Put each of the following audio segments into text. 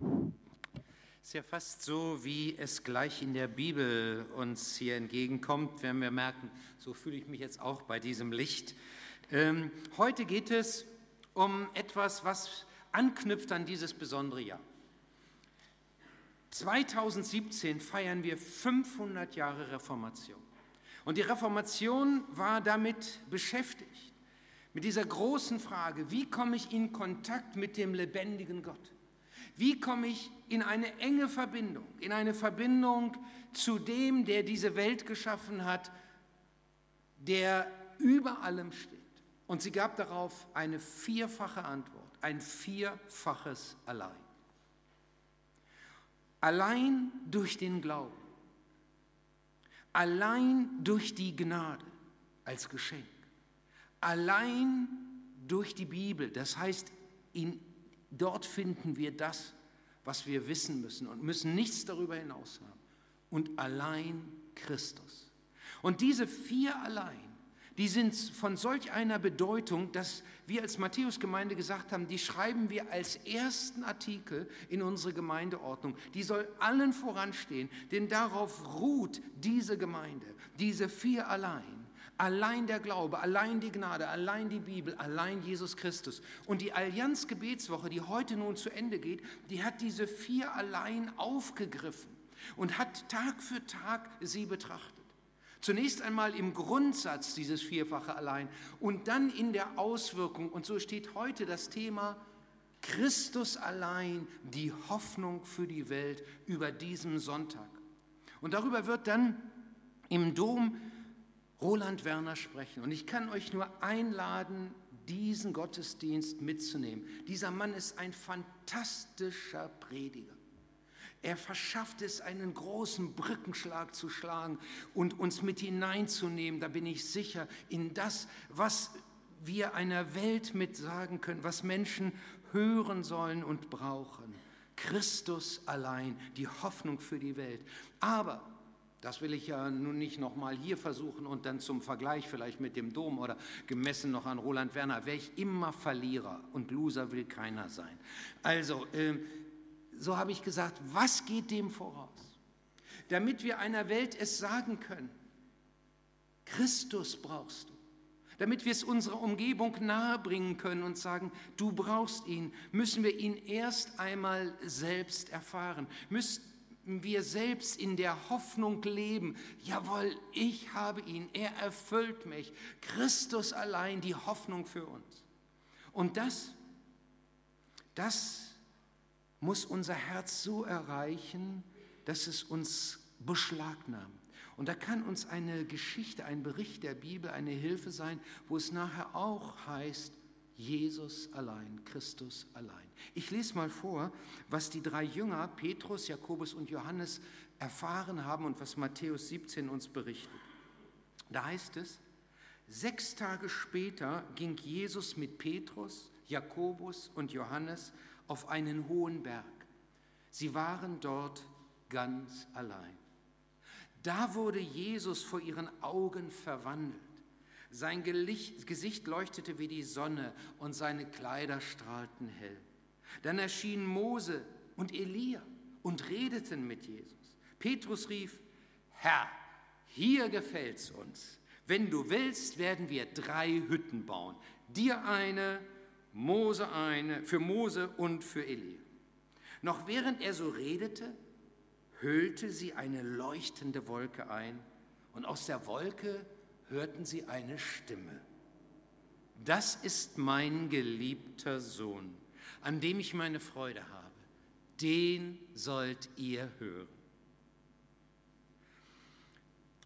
Ist ja fast so, wie es gleich in der Bibel uns hier entgegenkommt, wenn wir merken, so fühle ich mich jetzt auch bei diesem Licht. Ähm, heute geht es um etwas, was anknüpft an dieses besondere Jahr. 2017 feiern wir 500 Jahre Reformation. Und die Reformation war damit beschäftigt, mit dieser großen Frage, wie komme ich in Kontakt mit dem lebendigen Gott? Wie komme ich in eine enge Verbindung, in eine Verbindung zu dem, der diese Welt geschaffen hat, der über allem steht? Und sie gab darauf eine vierfache Antwort, ein vierfaches Allein. Allein durch den Glauben, allein durch die Gnade als Geschenk, allein durch die Bibel, das heißt, in Dort finden wir das, was wir wissen müssen und müssen nichts darüber hinaus haben. Und allein Christus. Und diese vier allein, die sind von solch einer Bedeutung, dass wir als Matthäus-Gemeinde gesagt haben, die schreiben wir als ersten Artikel in unsere Gemeindeordnung. Die soll allen voranstehen, denn darauf ruht diese Gemeinde, diese vier allein. Allein der Glaube, allein die Gnade, allein die Bibel, allein Jesus Christus. Und die Allianz Gebetswoche, die heute nun zu Ende geht, die hat diese vier allein aufgegriffen und hat Tag für Tag sie betrachtet. Zunächst einmal im Grundsatz dieses vierfache allein und dann in der Auswirkung. Und so steht heute das Thema Christus allein, die Hoffnung für die Welt über diesem Sonntag. Und darüber wird dann im Dom Roland Werner sprechen. Und ich kann euch nur einladen, diesen Gottesdienst mitzunehmen. Dieser Mann ist ein fantastischer Prediger. Er verschafft es, einen großen Brückenschlag zu schlagen und uns mit hineinzunehmen, da bin ich sicher, in das, was wir einer Welt mit sagen können, was Menschen hören sollen und brauchen. Christus allein, die Hoffnung für die Welt. Aber das will ich ja nun nicht nochmal hier versuchen und dann zum Vergleich vielleicht mit dem Dom oder gemessen noch an Roland Werner, wäre ich immer Verlierer und Loser will keiner sein. Also, äh, so habe ich gesagt, was geht dem voraus? Damit wir einer Welt es sagen können, Christus brauchst du. Damit wir es unserer Umgebung nahebringen können und sagen, du brauchst ihn, müssen wir ihn erst einmal selbst erfahren, müssen wir selbst in der Hoffnung leben, jawohl, ich habe ihn, er erfüllt mich. Christus allein die Hoffnung für uns. Und das, das muss unser Herz so erreichen, dass es uns beschlagnahmt. Und da kann uns eine Geschichte, ein Bericht der Bibel eine Hilfe sein, wo es nachher auch heißt, Jesus allein, Christus allein. Ich lese mal vor, was die drei Jünger, Petrus, Jakobus und Johannes, erfahren haben und was Matthäus 17 uns berichtet. Da heißt es, sechs Tage später ging Jesus mit Petrus, Jakobus und Johannes auf einen hohen Berg. Sie waren dort ganz allein. Da wurde Jesus vor ihren Augen verwandelt. Sein Gesicht leuchtete wie die Sonne und seine Kleider strahlten hell. Dann erschienen Mose und Elia und redeten mit Jesus. Petrus rief, Herr, hier gefällt's uns. Wenn du willst, werden wir drei Hütten bauen. Dir eine, Mose eine, für Mose und für Elia. Noch während er so redete, hüllte sie eine leuchtende Wolke ein und aus der Wolke hörten sie eine Stimme. Das ist mein geliebter Sohn, an dem ich meine Freude habe. Den sollt ihr hören.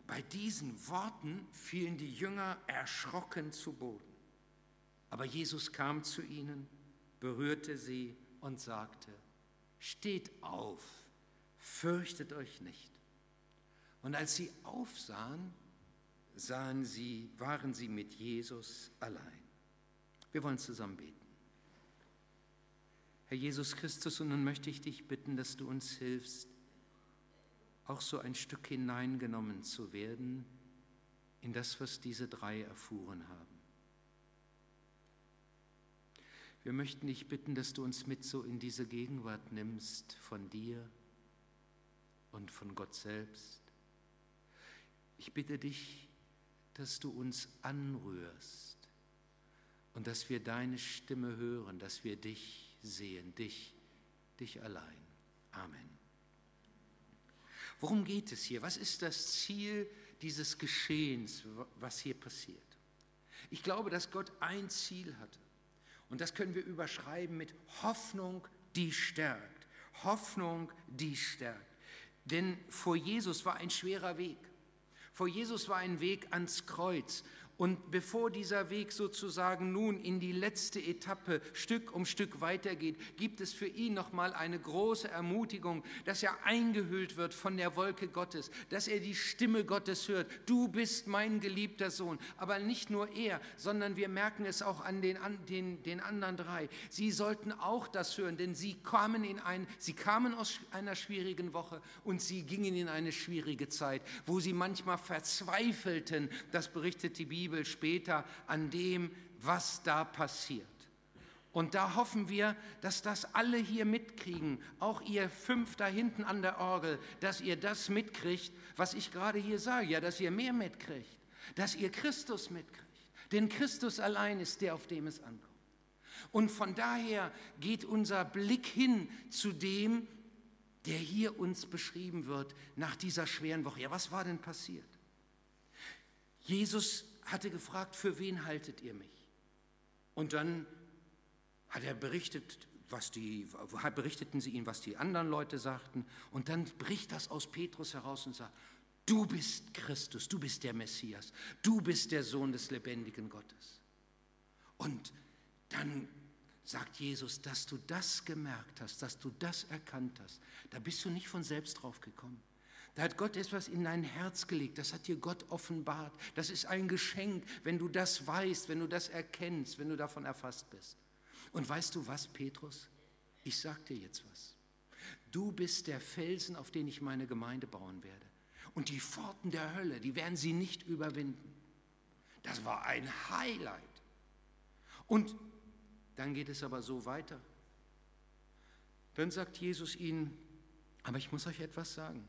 Bei diesen Worten fielen die Jünger erschrocken zu Boden. Aber Jesus kam zu ihnen, berührte sie und sagte, steht auf, fürchtet euch nicht. Und als sie aufsahen, sahen sie, waren sie mit Jesus allein. Wir wollen zusammen beten. Herr Jesus Christus, und nun möchte ich dich bitten, dass du uns hilfst, auch so ein Stück hineingenommen zu werden in das, was diese drei erfuhren haben. Wir möchten dich bitten, dass du uns mit so in diese Gegenwart nimmst von dir und von Gott selbst. Ich bitte dich, dass du uns anrührst und dass wir deine Stimme hören, dass wir dich sehen, dich, dich allein. Amen. Worum geht es hier? Was ist das Ziel dieses Geschehens, was hier passiert? Ich glaube, dass Gott ein Ziel hatte. Und das können wir überschreiben mit Hoffnung, die stärkt. Hoffnung, die stärkt. Denn vor Jesus war ein schwerer Weg. Vor Jesus war ein Weg ans Kreuz. Und bevor dieser Weg sozusagen nun in die letzte Etappe Stück um Stück weitergeht, gibt es für ihn nochmal eine große Ermutigung, dass er eingehüllt wird von der Wolke Gottes, dass er die Stimme Gottes hört. Du bist mein geliebter Sohn. Aber nicht nur er, sondern wir merken es auch an den, an den, den anderen drei. Sie sollten auch das hören, denn sie kamen, in ein, sie kamen aus einer schwierigen Woche und sie gingen in eine schwierige Zeit, wo sie manchmal verzweifelten. Das berichtet die Bibel Bibel später an dem, was da passiert. Und da hoffen wir, dass das alle hier mitkriegen, auch ihr fünf da hinten an der Orgel, dass ihr das mitkriegt, was ich gerade hier sage, ja, dass ihr mehr mitkriegt, dass ihr Christus mitkriegt. Denn Christus allein ist der, auf dem es ankommt. Und von daher geht unser Blick hin zu dem, der hier uns beschrieben wird nach dieser schweren Woche. Ja, was war denn passiert? Jesus hatte gefragt, für wen haltet ihr mich? Und dann hat er berichtet, was die, berichteten sie ihm, was die anderen Leute sagten. Und dann bricht das aus Petrus heraus und sagt, du bist Christus, du bist der Messias, du bist der Sohn des lebendigen Gottes. Und dann sagt Jesus, dass du das gemerkt hast, dass du das erkannt hast, da bist du nicht von selbst drauf gekommen. Da hat Gott etwas in dein Herz gelegt, das hat dir Gott offenbart. Das ist ein Geschenk, wenn du das weißt, wenn du das erkennst, wenn du davon erfasst bist. Und weißt du was, Petrus? Ich sag dir jetzt was. Du bist der Felsen, auf den ich meine Gemeinde bauen werde. Und die Pforten der Hölle, die werden sie nicht überwinden. Das war ein Highlight. Und dann geht es aber so weiter. Dann sagt Jesus ihnen, aber ich muss euch etwas sagen.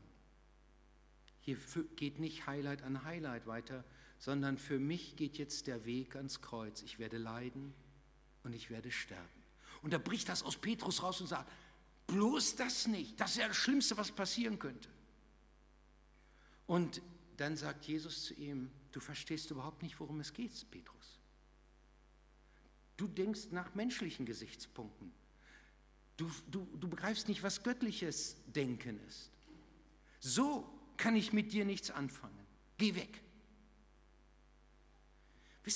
Hier geht nicht Highlight an Highlight weiter, sondern für mich geht jetzt der Weg ans Kreuz. Ich werde leiden und ich werde sterben. Und da bricht das aus Petrus raus und sagt, bloß das nicht, das ist ja das Schlimmste, was passieren könnte. Und dann sagt Jesus zu ihm, du verstehst überhaupt nicht, worum es geht, Petrus. Du denkst nach menschlichen Gesichtspunkten. Du, du, du begreifst nicht, was göttliches Denken ist. So kann ich mit dir nichts anfangen. Geh weg.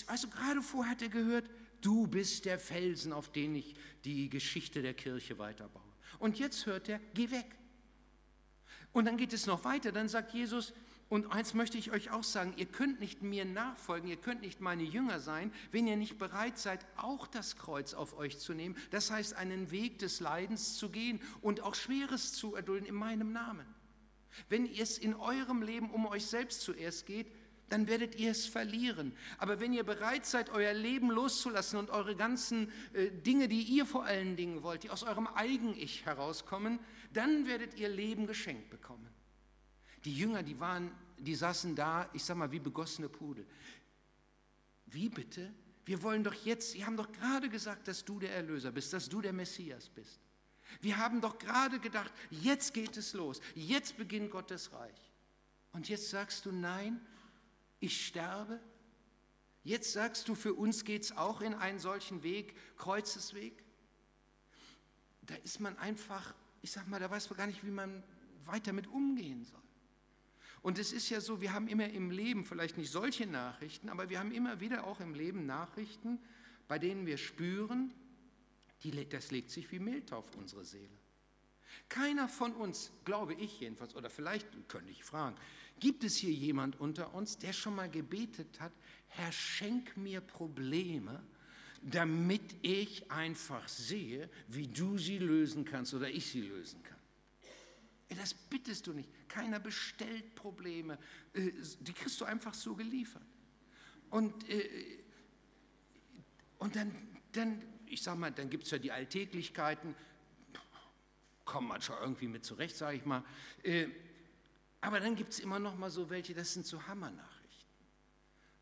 Also gerade vorher hat er gehört, du bist der Felsen, auf den ich die Geschichte der Kirche weiterbaue. Und jetzt hört er, geh weg. Und dann geht es noch weiter, dann sagt Jesus, und eins möchte ich euch auch sagen, ihr könnt nicht mir nachfolgen, ihr könnt nicht meine Jünger sein, wenn ihr nicht bereit seid, auch das Kreuz auf euch zu nehmen. Das heißt, einen Weg des Leidens zu gehen und auch Schweres zu erdulden in meinem Namen. Wenn es in eurem Leben um euch selbst zuerst geht, dann werdet ihr es verlieren. Aber wenn ihr bereit seid, euer Leben loszulassen und eure ganzen äh, Dinge, die ihr vor allen Dingen wollt, die aus eurem Eigen-Ich herauskommen, dann werdet ihr Leben geschenkt bekommen. Die Jünger, die waren, die saßen da, ich sag mal, wie begossene Pudel. Wie bitte? Wir wollen doch jetzt, Sie haben doch gerade gesagt, dass du der Erlöser bist, dass du der Messias bist. Wir haben doch gerade gedacht, jetzt geht es los, jetzt beginnt Gottes Reich. Und jetzt sagst du, nein, ich sterbe. Jetzt sagst du, für uns geht es auch in einen solchen Weg, Kreuzesweg. Da ist man einfach, ich sag mal, da weiß man gar nicht, wie man weiter mit umgehen soll. Und es ist ja so, wir haben immer im Leben vielleicht nicht solche Nachrichten, aber wir haben immer wieder auch im Leben Nachrichten, bei denen wir spüren, die, das legt sich wie Milch auf unsere Seele. Keiner von uns, glaube ich jedenfalls, oder vielleicht könnte ich fragen, gibt es hier jemand unter uns, der schon mal gebetet hat, Herr, schenk mir Probleme, damit ich einfach sehe, wie du sie lösen kannst oder ich sie lösen kann. Das bittest du nicht. Keiner bestellt Probleme. Äh, die kriegst du einfach so geliefert. Und, äh, und dann, dann ich sage mal, dann gibt es ja die Alltäglichkeiten, kommt man schon irgendwie mit zurecht, sage ich mal. Äh, aber dann gibt es immer noch mal so welche, das sind so Hammernachrichten.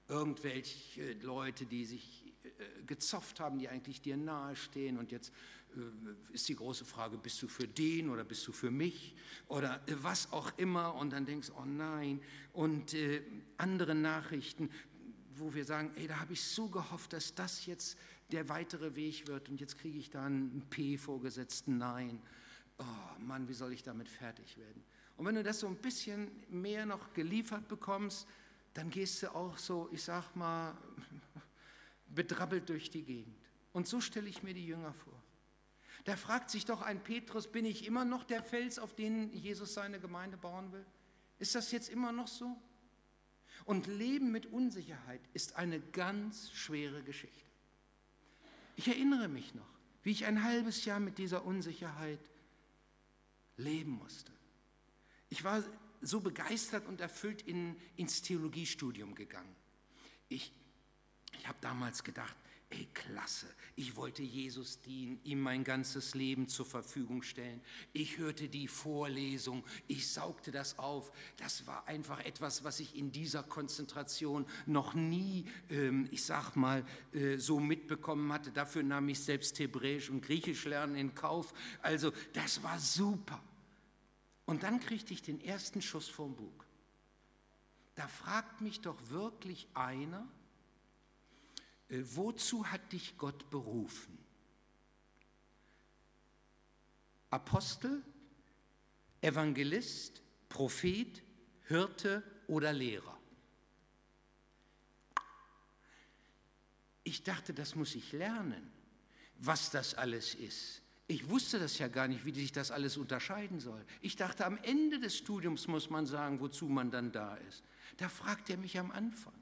Irgendwelche Leute, die sich äh, gezofft haben, die eigentlich dir nahestehen und jetzt äh, ist die große Frage, bist du für den oder bist du für mich oder was auch immer und dann denkst oh nein und andere Nachrichten, wo wir sagen, ey, da habe ich so gehofft, dass das jetzt der weitere Weg wird und jetzt kriege ich da ein P vorgesetzt, nein. Oh Mann, wie soll ich damit fertig werden? Und wenn du das so ein bisschen mehr noch geliefert bekommst, dann gehst du auch so, ich sag mal, bedrabbelt durch die Gegend. Und so stelle ich mir die Jünger vor. Da fragt sich doch ein Petrus, bin ich immer noch der Fels, auf den Jesus seine Gemeinde bauen will? Ist das jetzt immer noch so? Und Leben mit Unsicherheit ist eine ganz schwere Geschichte. Ich erinnere mich noch, wie ich ein halbes Jahr mit dieser Unsicherheit leben musste. Ich war so begeistert und erfüllt in, ins Theologiestudium gegangen. Ich, ich habe damals gedacht, ey, klasse, ich wollte Jesus dienen, ihm mein ganzes Leben zur Verfügung stellen. Ich hörte die Vorlesung, ich saugte das auf. Das war einfach etwas, was ich in dieser Konzentration noch nie, ähm, ich sag mal, äh, so mitbekommen hatte. Dafür nahm ich selbst Hebräisch und Griechisch lernen in Kauf. Also, das war super. Und dann kriegte ich den ersten Schuss vom Bug. Da fragt mich doch wirklich einer, wozu hat dich Gott berufen? Apostel, Evangelist, Prophet, Hirte oder Lehrer? Ich dachte, das muss ich lernen, was das alles ist. Ich wusste das ja gar nicht, wie sich das alles unterscheiden soll. Ich dachte, am Ende des Studiums muss man sagen, wozu man dann da ist. Da fragt er mich am Anfang.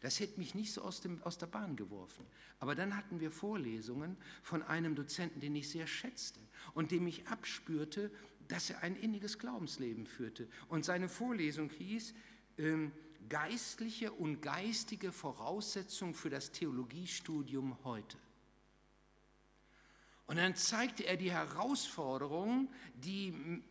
Das hätte mich nicht so aus, dem, aus der Bahn geworfen. Aber dann hatten wir Vorlesungen von einem Dozenten, den ich sehr schätzte und dem ich abspürte, dass er ein inniges Glaubensleben führte. Und seine Vorlesung hieß ähm, Geistliche und geistige Voraussetzungen für das Theologiestudium heute. Und dann zeigte er die Herausforderungen, die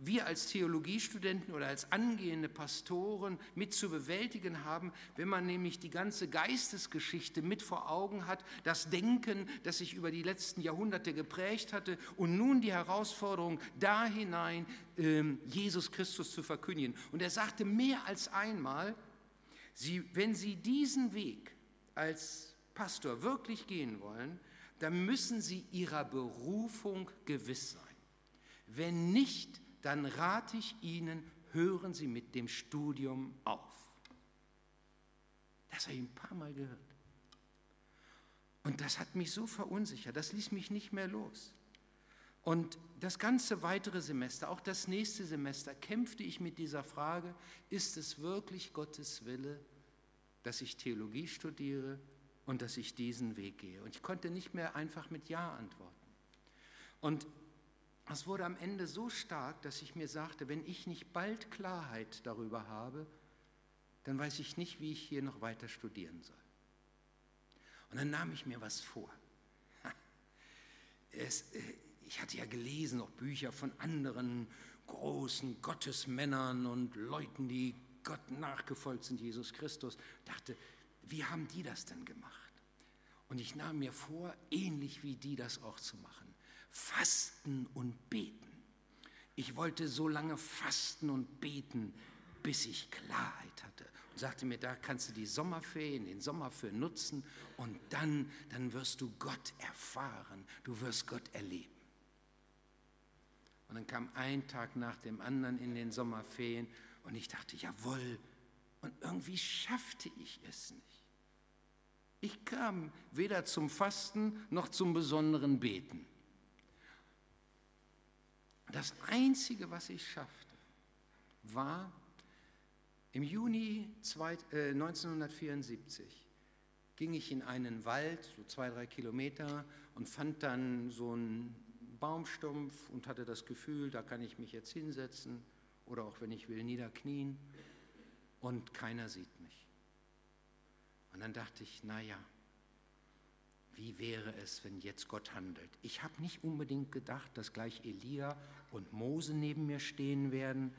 wir als Theologiestudenten oder als angehende Pastoren mit zu bewältigen haben, wenn man nämlich die ganze Geistesgeschichte mit vor Augen hat, das Denken, das sich über die letzten Jahrhunderte geprägt hatte und nun die Herausforderung, da hinein ähm, Jesus Christus zu verkündigen. Und er sagte mehr als einmal, Sie, wenn Sie diesen Weg als Pastor wirklich gehen wollen, dann müssen Sie Ihrer Berufung gewiss sein. Wenn nicht, dann rate ich Ihnen, hören Sie mit dem Studium auf. Das habe ich ein paar Mal gehört. Und das hat mich so verunsichert, das ließ mich nicht mehr los. Und das ganze weitere Semester, auch das nächste Semester, kämpfte ich mit dieser Frage, ist es wirklich Gottes Wille, dass ich Theologie studiere und dass ich diesen Weg gehe? Und ich konnte nicht mehr einfach mit Ja antworten. Und es wurde am Ende so stark, dass ich mir sagte, wenn ich nicht bald Klarheit darüber habe, dann weiß ich nicht, wie ich hier noch weiter studieren soll. Und dann nahm ich mir was vor. Es, äh, ich hatte ja gelesen, auch Bücher von anderen großen Gottesmännern und Leuten, die Gott nachgefolgt sind, Jesus Christus. Dachte, wie haben die das denn gemacht? Und ich nahm mir vor, ähnlich wie die das auch zu machen. Fasten und beten. Ich wollte so lange fasten und beten, bis ich Klarheit hatte. Und sagte mir, da kannst du die Sommerferien, den Sommer für nutzen und dann, dann wirst du Gott erfahren, du wirst Gott erleben. Und dann kam ein Tag nach dem anderen in den Sommerferien und ich dachte, jawohl, und irgendwie schaffte ich es nicht. Ich kam weder zum Fasten noch zum besonderen Beten. Das Einzige, was ich schaffte, war im Juni 1974 äh, ging ich in einen Wald, so zwei, drei Kilometer, und fand dann so einen Baumstumpf und hatte das Gefühl, da kann ich mich jetzt hinsetzen oder auch wenn ich will niederknien und keiner sieht mich. Und dann dachte ich, naja, wie wie wäre es, wenn jetzt Gott handelt? Ich habe nicht unbedingt gedacht, dass gleich Elia und Mose neben mir stehen werden,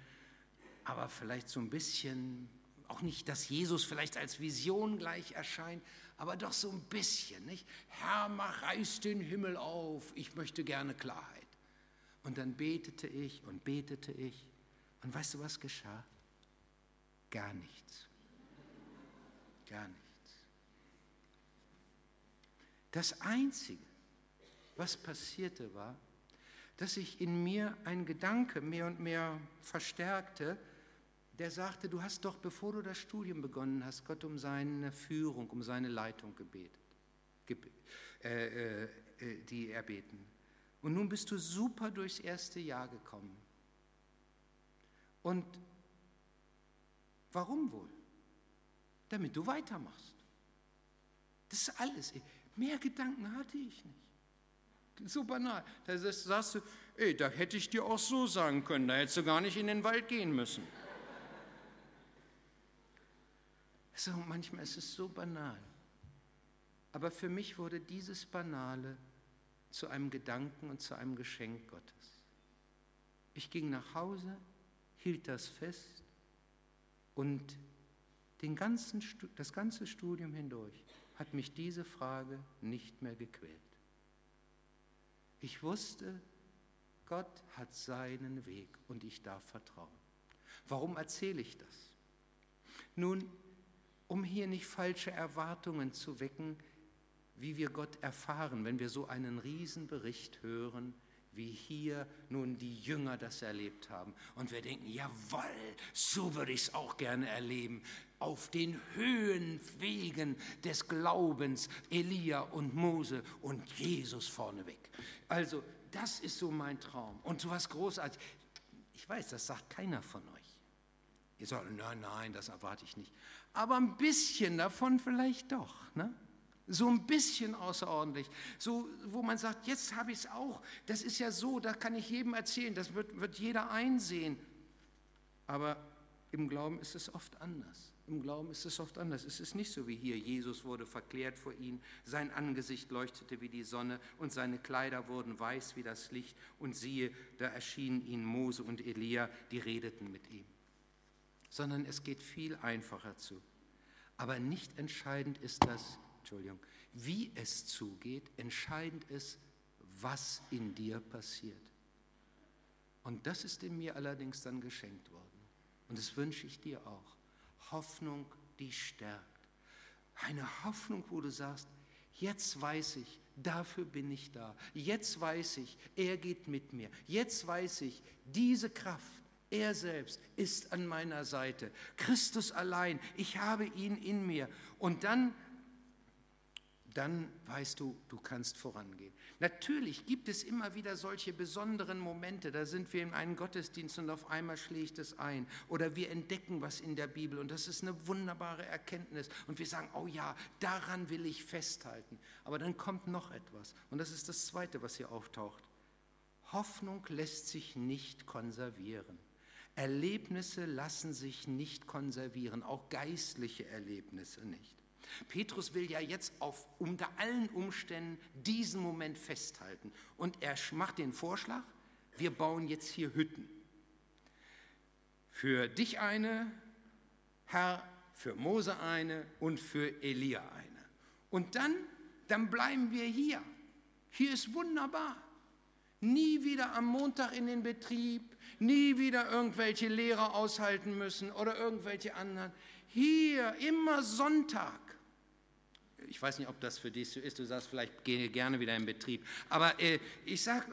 aber vielleicht so ein bisschen, auch nicht, dass Jesus vielleicht als Vision gleich erscheint, aber doch so ein bisschen, nicht? Herr, mach, reiß den Himmel auf, ich möchte gerne Klarheit. Und dann betete ich und betete ich. Und weißt du, was geschah? Gar nichts. Gar nichts. Das Einzige, was passierte, war, dass sich in mir ein Gedanke mehr und mehr verstärkte, der sagte, du hast doch, bevor du das Studium begonnen hast, Gott um seine Führung, um seine Leitung gebetet, äh, äh, äh, die erbeten. Und nun bist du super durchs erste Jahr gekommen. Und warum wohl? Damit du weitermachst. Das ist alles. Mehr Gedanken hatte ich nicht. So banal. Da sagst du, ey, da hätte ich dir auch so sagen können, da hättest du gar nicht in den Wald gehen müssen. So, manchmal ist es so banal. Aber für mich wurde dieses Banale zu einem Gedanken und zu einem Geschenk Gottes. Ich ging nach Hause, hielt das fest und den ganzen, das ganze Studium hindurch hat mich diese Frage nicht mehr gequält. Ich wusste, Gott hat seinen Weg und ich darf vertrauen. Warum erzähle ich das? Nun, um hier nicht falsche Erwartungen zu wecken, wie wir Gott erfahren, wenn wir so einen Riesenbericht hören, wie hier nun die Jünger das erlebt haben. Und wir denken, jawohl, so würde ich es auch gerne erleben auf den Höhenwegen des Glaubens Elia und Mose und Jesus vorneweg. Also das ist so mein Traum. Und so was Großartiges. Ich weiß, das sagt keiner von euch. Ihr sagt, nein, nein, das erwarte ich nicht. Aber ein bisschen davon vielleicht doch. Ne? So ein bisschen außerordentlich. So, wo man sagt, jetzt habe ich es auch. Das ist ja so, da kann ich jedem erzählen, das wird, wird jeder einsehen. Aber im Glauben ist es oft anders. Im Glauben ist es oft anders. Es ist nicht so wie hier. Jesus wurde verklärt vor ihnen, sein Angesicht leuchtete wie die Sonne und seine Kleider wurden weiß wie das Licht. Und siehe, da erschienen ihnen Mose und Elia, die redeten mit ihm. Sondern es geht viel einfacher zu. Aber nicht entscheidend ist das, Entschuldigung, wie es zugeht, entscheidend ist, was in dir passiert. Und das ist in mir allerdings dann geschenkt worden. Und das wünsche ich dir auch. Hoffnung, die stärkt. Eine Hoffnung, wo du sagst, jetzt weiß ich, dafür bin ich da. Jetzt weiß ich, er geht mit mir. Jetzt weiß ich, diese Kraft, er selbst ist an meiner Seite. Christus allein, ich habe ihn in mir. Und dann dann weißt du, du kannst vorangehen. Natürlich gibt es immer wieder solche besonderen Momente, da sind wir in einem Gottesdienst und auf einmal schlägt es ein oder wir entdecken was in der Bibel und das ist eine wunderbare Erkenntnis und wir sagen, oh ja, daran will ich festhalten. Aber dann kommt noch etwas und das ist das Zweite, was hier auftaucht. Hoffnung lässt sich nicht konservieren. Erlebnisse lassen sich nicht konservieren, auch geistliche Erlebnisse nicht. Petrus will ja jetzt auf, unter allen Umständen diesen Moment festhalten. Und er macht den Vorschlag, wir bauen jetzt hier Hütten. Für dich eine, Herr, für Mose eine und für Elia eine. Und dann, dann bleiben wir hier. Hier ist wunderbar. Nie wieder am Montag in den Betrieb, nie wieder irgendwelche Lehrer aushalten müssen oder irgendwelche anderen. Hier immer Sonntag ich weiß nicht, ob das für dich so ist, du sagst vielleicht, gehe gerne wieder in Betrieb. Aber äh, ich sage,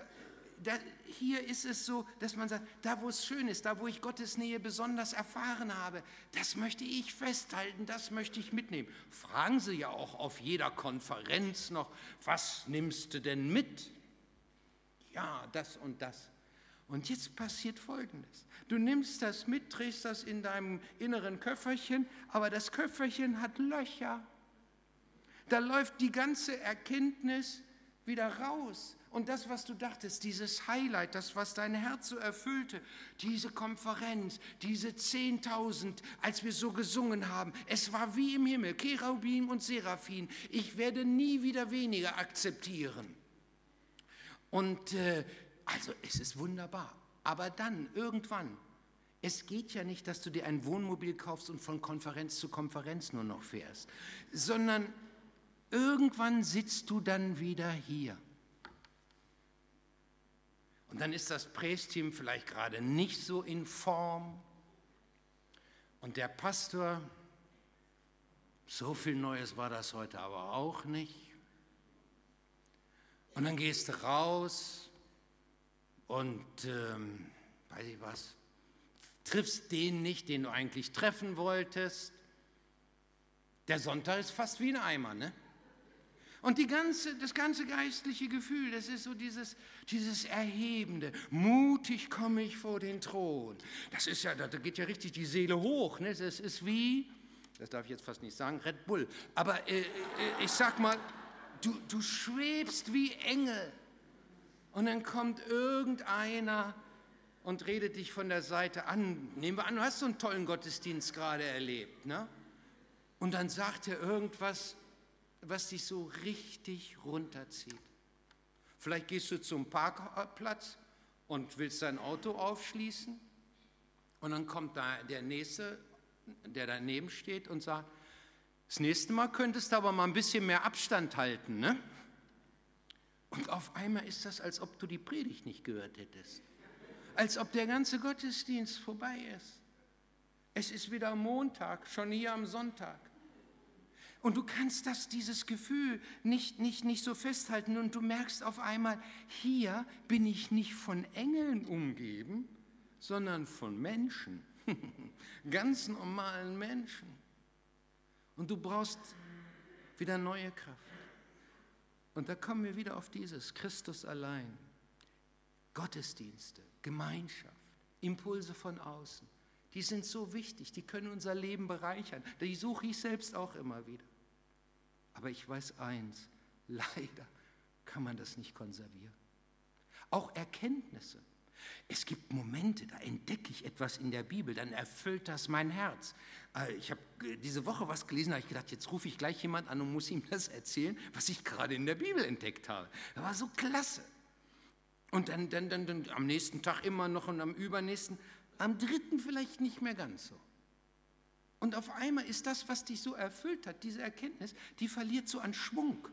hier ist es so, dass man sagt, da wo es schön ist, da wo ich Gottes Nähe besonders erfahren habe, das möchte ich festhalten, das möchte ich mitnehmen. Fragen Sie ja auch auf jeder Konferenz noch, was nimmst du denn mit? Ja, das und das. Und jetzt passiert Folgendes. Du nimmst das mit, trägst das in deinem inneren Köfferchen, aber das Köfferchen hat Löcher. Da läuft die ganze Erkenntnis wieder raus. Und das, was du dachtest, dieses Highlight, das, was dein Herz so erfüllte, diese Konferenz, diese 10.000, als wir so gesungen haben, es war wie im Himmel, Cherubim und Seraphim. Ich werde nie wieder weniger akzeptieren. Und äh, also es ist wunderbar. Aber dann, irgendwann, es geht ja nicht, dass du dir ein Wohnmobil kaufst und von Konferenz zu Konferenz nur noch fährst, sondern irgendwann sitzt du dann wieder hier. Und dann ist das Prästeam vielleicht gerade nicht so in Form. Und der Pastor, so viel Neues war das heute aber auch nicht. Und dann gehst du raus und, ähm, weiß ich was, triffst den nicht, den du eigentlich treffen wolltest. Der Sonntag ist fast wie ein Eimer, ne? Und die ganze, das ganze geistliche Gefühl, das ist so dieses, dieses Erhebende. Mutig komme ich vor den Thron. Das ist ja, da geht ja richtig die Seele hoch. Ne? Das ist wie, das darf ich jetzt fast nicht sagen, Red Bull. Aber äh, äh, ich sag mal, du, du schwebst wie Engel. Und dann kommt irgendeiner und redet dich von der Seite an. Nehmen wir an, du hast so einen tollen Gottesdienst gerade erlebt. Ne? Und dann sagt er irgendwas, was dich so richtig runterzieht. Vielleicht gehst du zum Parkplatz und willst dein Auto aufschließen und dann kommt da der Nächste, der daneben steht und sagt, das nächste Mal könntest du aber mal ein bisschen mehr Abstand halten. Ne? Und auf einmal ist das, als ob du die Predigt nicht gehört hättest. Als ob der ganze Gottesdienst vorbei ist. Es ist wieder Montag, schon hier am Sonntag. Und du kannst das, dieses Gefühl nicht, nicht, nicht so festhalten und du merkst auf einmal, hier bin ich nicht von Engeln umgeben, sondern von Menschen, ganz normalen Menschen. Und du brauchst wieder neue Kraft. Und da kommen wir wieder auf dieses Christus allein. Gottesdienste, Gemeinschaft, Impulse von außen. Die sind so wichtig, die können unser Leben bereichern. Die suche ich selbst auch immer wieder. Aber ich weiß eins, leider kann man das nicht konservieren. Auch Erkenntnisse. Es gibt Momente, da entdecke ich etwas in der Bibel, dann erfüllt das mein Herz. Äh, ich habe diese Woche was gelesen, da habe ich gedacht, jetzt rufe ich gleich jemand an und muss ihm das erzählen, was ich gerade in der Bibel entdeckt habe. Das war so klasse. Und dann, dann, dann, dann am nächsten Tag immer noch und am übernächsten, am dritten vielleicht nicht mehr ganz so. Und auf einmal ist das, was dich so erfüllt hat, diese Erkenntnis, die verliert so an Schwung,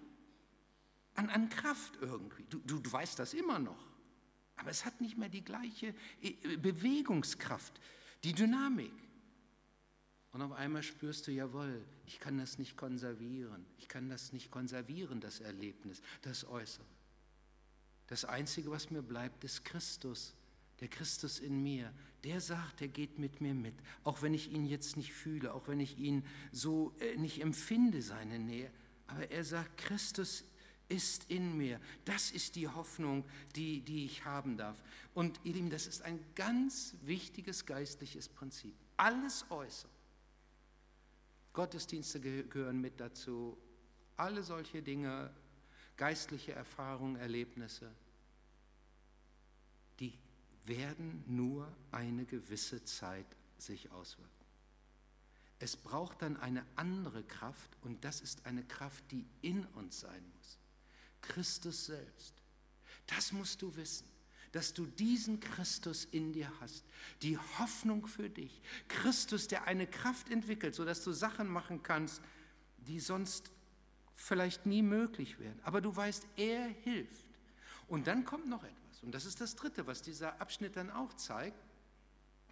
an, an Kraft irgendwie. Du, du, du weißt das immer noch, aber es hat nicht mehr die gleiche äh, Bewegungskraft, die Dynamik. Und auf einmal spürst du, jawohl, ich kann das nicht konservieren. Ich kann das nicht konservieren, das Erlebnis, das Äußere. Das Einzige, was mir bleibt, ist Christus der Christus in mir, der sagt, er geht mit mir mit, auch wenn ich ihn jetzt nicht fühle, auch wenn ich ihn so äh, nicht empfinde, seine Nähe. Aber er sagt, Christus ist in mir. Das ist die Hoffnung, die, die ich haben darf. Und ihr Lieben, das ist ein ganz wichtiges geistliches Prinzip. Alles äußere. Gottesdienste gehören mit dazu. Alle solche Dinge, geistliche Erfahrungen, Erlebnisse werden nur eine gewisse Zeit sich auswirken. Es braucht dann eine andere Kraft und das ist eine Kraft, die in uns sein muss. Christus selbst. Das musst du wissen, dass du diesen Christus in dir hast, die Hoffnung für dich. Christus, der eine Kraft entwickelt, sodass du Sachen machen kannst, die sonst vielleicht nie möglich wären. Aber du weißt, er hilft. Und dann kommt noch etwas. Und das ist das Dritte, was dieser Abschnitt dann auch zeigt.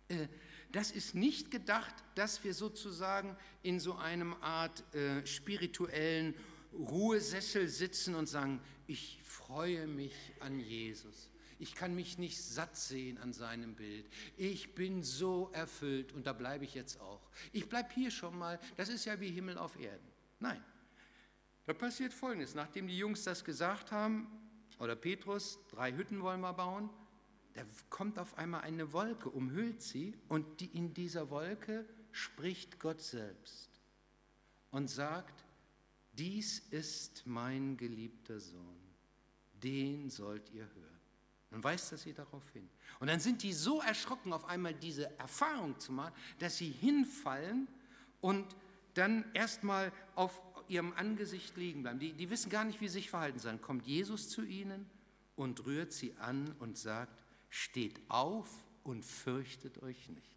Äh, das ist nicht gedacht, dass wir sozusagen in so einem Art äh, spirituellen Ruhesessel sitzen und sagen, ich freue mich an Jesus. Ich kann mich nicht satt sehen an seinem Bild. Ich bin so erfüllt und da bleibe ich jetzt auch. Ich bleibe hier schon mal. Das ist ja wie Himmel auf Erden. Nein. Da passiert Folgendes. Nachdem die Jungs das gesagt haben, oder Petrus, drei Hütten wollen wir bauen. Da kommt auf einmal eine Wolke, umhüllt sie und die, in dieser Wolke spricht Gott selbst und sagt, dies ist mein geliebter Sohn, den sollt ihr hören. Dann weist er sie darauf hin. Und dann sind die so erschrocken, auf einmal diese Erfahrung zu machen, dass sie hinfallen und dann erstmal auf ihrem Angesicht liegen bleiben. Die, die wissen gar nicht, wie sie sich verhalten sollen. Kommt Jesus zu ihnen und rührt sie an und sagt, steht auf und fürchtet euch nicht.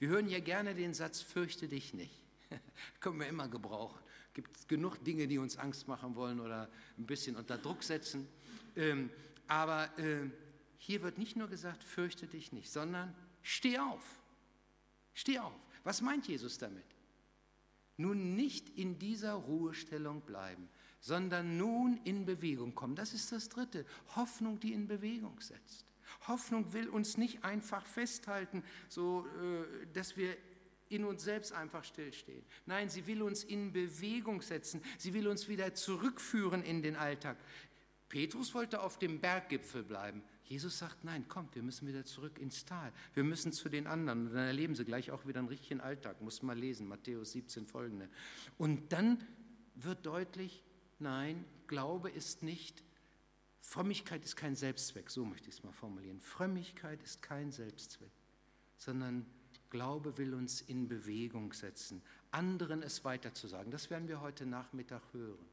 Wir hören ja gerne den Satz, fürchte dich nicht. Können wir immer gebrauchen. Es gibt genug Dinge, die uns Angst machen wollen oder ein bisschen unter Druck setzen. Ähm, aber äh, hier wird nicht nur gesagt, fürchte dich nicht, sondern steh auf. Steh auf. Was meint Jesus damit? Nun nicht in dieser Ruhestellung bleiben, sondern nun in Bewegung kommen. Das ist das Dritte. Hoffnung, die in Bewegung setzt. Hoffnung will uns nicht einfach festhalten, so äh, dass wir in uns selbst einfach stillstehen. Nein, sie will uns in Bewegung setzen. Sie will uns wieder zurückführen in den Alltag. Petrus wollte auf dem Berggipfel bleiben. Jesus sagt, nein, kommt, wir müssen wieder zurück ins Tal. Wir müssen zu den anderen. Und dann erleben sie gleich auch wieder einen richtigen Alltag. Muss mal lesen, Matthäus 17 folgende. Und dann wird deutlich, nein, Glaube ist nicht, Frömmigkeit ist kein Selbstzweck, so möchte ich es mal formulieren. Frömmigkeit ist kein Selbstzweck, sondern Glaube will uns in Bewegung setzen, anderen es weiterzusagen. Das werden wir heute Nachmittag hören.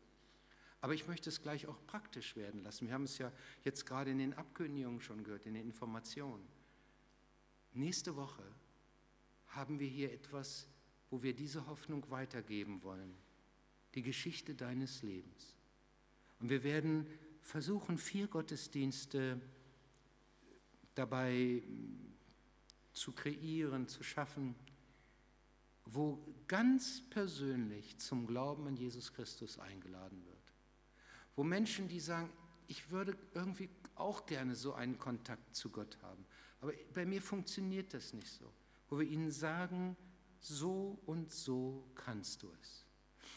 Aber ich möchte es gleich auch praktisch werden lassen. Wir haben es ja jetzt gerade in den Abkündigungen schon gehört, in den Informationen. Nächste Woche haben wir hier etwas, wo wir diese Hoffnung weitergeben wollen. Die Geschichte deines Lebens. Und wir werden versuchen, vier Gottesdienste dabei zu kreieren, zu schaffen, wo ganz persönlich zum Glauben an Jesus Christus eingeladen wird. Wo Menschen, die sagen, ich würde irgendwie auch gerne so einen Kontakt zu Gott haben, aber bei mir funktioniert das nicht so. Wo wir ihnen sagen, so und so kannst du es.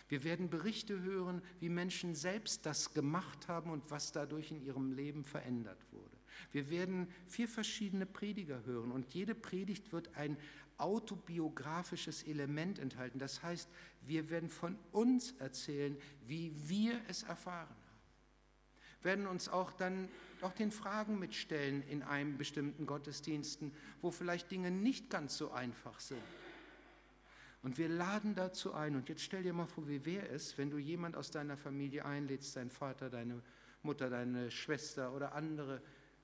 Wir werden Berichte hören, wie Menschen selbst das gemacht haben und was dadurch in ihrem Leben verändert wurde. Wir werden vier verschiedene Prediger hören und jede Predigt wird ein autobiografisches Element enthalten. Das heißt, wir werden von uns erzählen, wie wir es erfahren. Werden uns auch dann auch den Fragen mitstellen in einem bestimmten Gottesdiensten, wo vielleicht Dinge nicht ganz so einfach sind. Und wir laden dazu ein. Und jetzt stell dir mal vor, wie wäre es, wenn du jemand aus deiner Familie einlädst, dein Vater, deine Mutter, deine Schwester oder andere,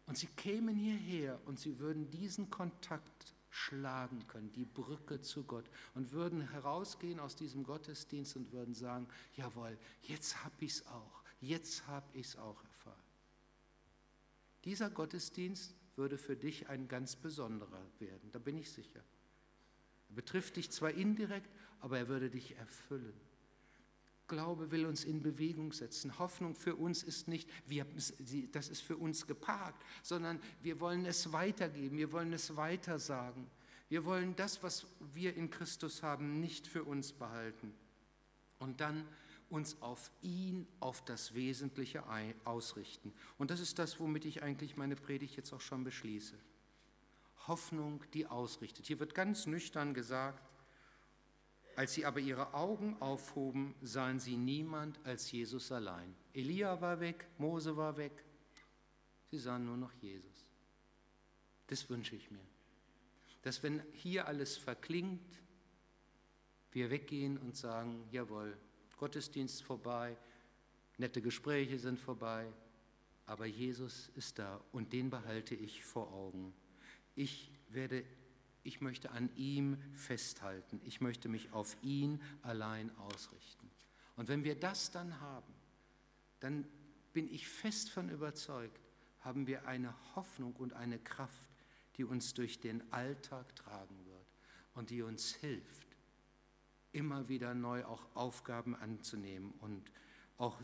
und sie kämen hierher und sie würden diesen Kontakt schlagen können, die Brücke zu Gott und würden herausgehen aus diesem Gottesdienst und würden sagen, jawohl, jetzt habe ich es auch, jetzt habe ich es auch. Dieser Gottesdienst würde für dich ein ganz besonderer werden, da bin ich sicher. Er betrifft dich zwar indirekt, aber er würde dich erfüllen. Glaube will uns in Bewegung setzen. Hoffnung für uns ist nicht, wir, das ist für uns geparkt, sondern wir wollen es weitergeben, wir wollen es weitersagen. Wir wollen das, was wir in Christus haben, nicht für uns behalten. Und dann uns auf ihn, auf das Wesentliche ausrichten. Und das ist das, womit ich eigentlich meine Predigt jetzt auch schon beschließe. Hoffnung, die ausrichtet. Hier wird ganz nüchtern gesagt, als sie aber ihre Augen aufhoben, sahen sie niemand als Jesus allein. Elia war weg, Mose war weg, sie sahen nur noch Jesus. Das wünsche ich mir. Dass wenn hier alles verklingt, wir weggehen und sagen, jawohl, Gottesdienst vorbei, nette Gespräche sind vorbei, aber Jesus ist da und den behalte ich vor Augen. Ich werde, ich möchte an ihm festhalten. Ich möchte mich auf ihn allein ausrichten. Und wenn wir das dann haben, dann bin ich fest von überzeugt, haben wir eine Hoffnung und eine Kraft, die uns durch den Alltag tragen wird und die uns hilft, immer wieder neu auch Aufgaben anzunehmen und auch